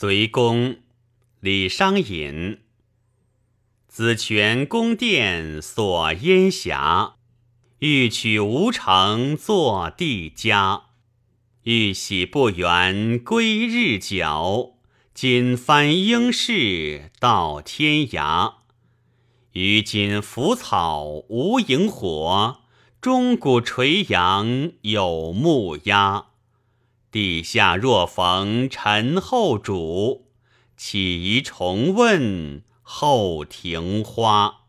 隋公李商隐。紫泉宫殿锁烟霞，欲取吴城作帝家。欲喜不圆归日角，今翻应试到天涯。于今腐草无萤火，钟鼓垂杨有木鸦。地下若逢陈后主，岂宜重问后庭花？